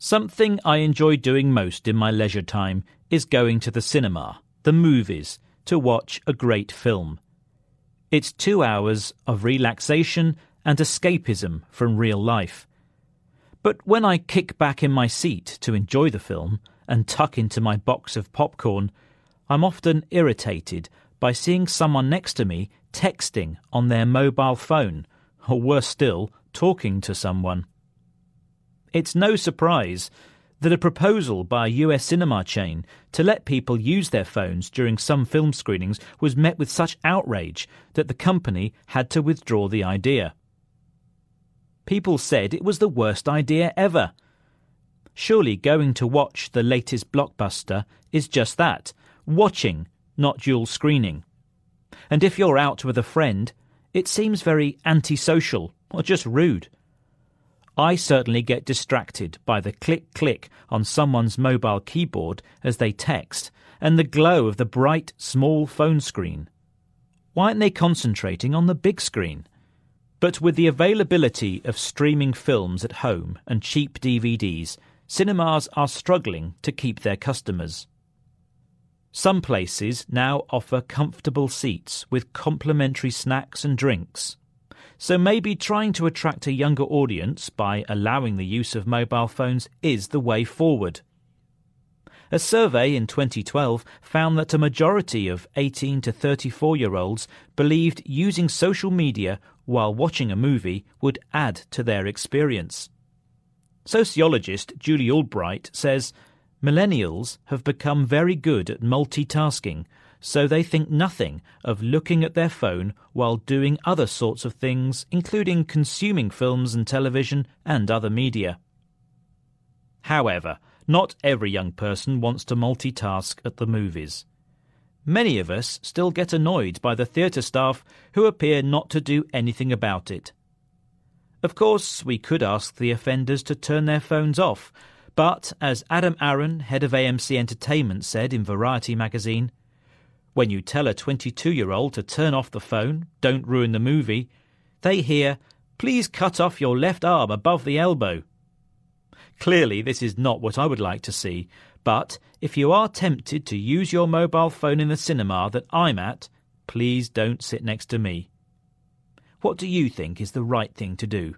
Something I enjoy doing most in my leisure time is going to the cinema, the movies, to watch a great film. It's two hours of relaxation and escapism from real life. But when I kick back in my seat to enjoy the film and tuck into my box of popcorn, I'm often irritated by seeing someone next to me texting on their mobile phone, or worse still, talking to someone. It's no surprise that a proposal by a US cinema chain to let people use their phones during some film screenings was met with such outrage that the company had to withdraw the idea. People said it was the worst idea ever. Surely going to watch the latest blockbuster is just that watching, not dual screening. And if you're out with a friend, it seems very antisocial or just rude. I certainly get distracted by the click click on someone's mobile keyboard as they text and the glow of the bright, small phone screen. Why aren't they concentrating on the big screen? But with the availability of streaming films at home and cheap DVDs, cinemas are struggling to keep their customers. Some places now offer comfortable seats with complimentary snacks and drinks. So maybe trying to attract a younger audience by allowing the use of mobile phones is the way forward. A survey in 2012 found that a majority of 18 to 34 year olds believed using social media while watching a movie would add to their experience. Sociologist Julie Albright says millennials have become very good at multitasking so they think nothing of looking at their phone while doing other sorts of things, including consuming films and television and other media. However, not every young person wants to multitask at the movies. Many of us still get annoyed by the theatre staff who appear not to do anything about it. Of course, we could ask the offenders to turn their phones off, but as Adam Aron, head of AMC Entertainment, said in Variety magazine, when you tell a 22 year old to turn off the phone, don't ruin the movie, they hear, please cut off your left arm above the elbow. Clearly, this is not what I would like to see, but if you are tempted to use your mobile phone in the cinema that I'm at, please don't sit next to me. What do you think is the right thing to do?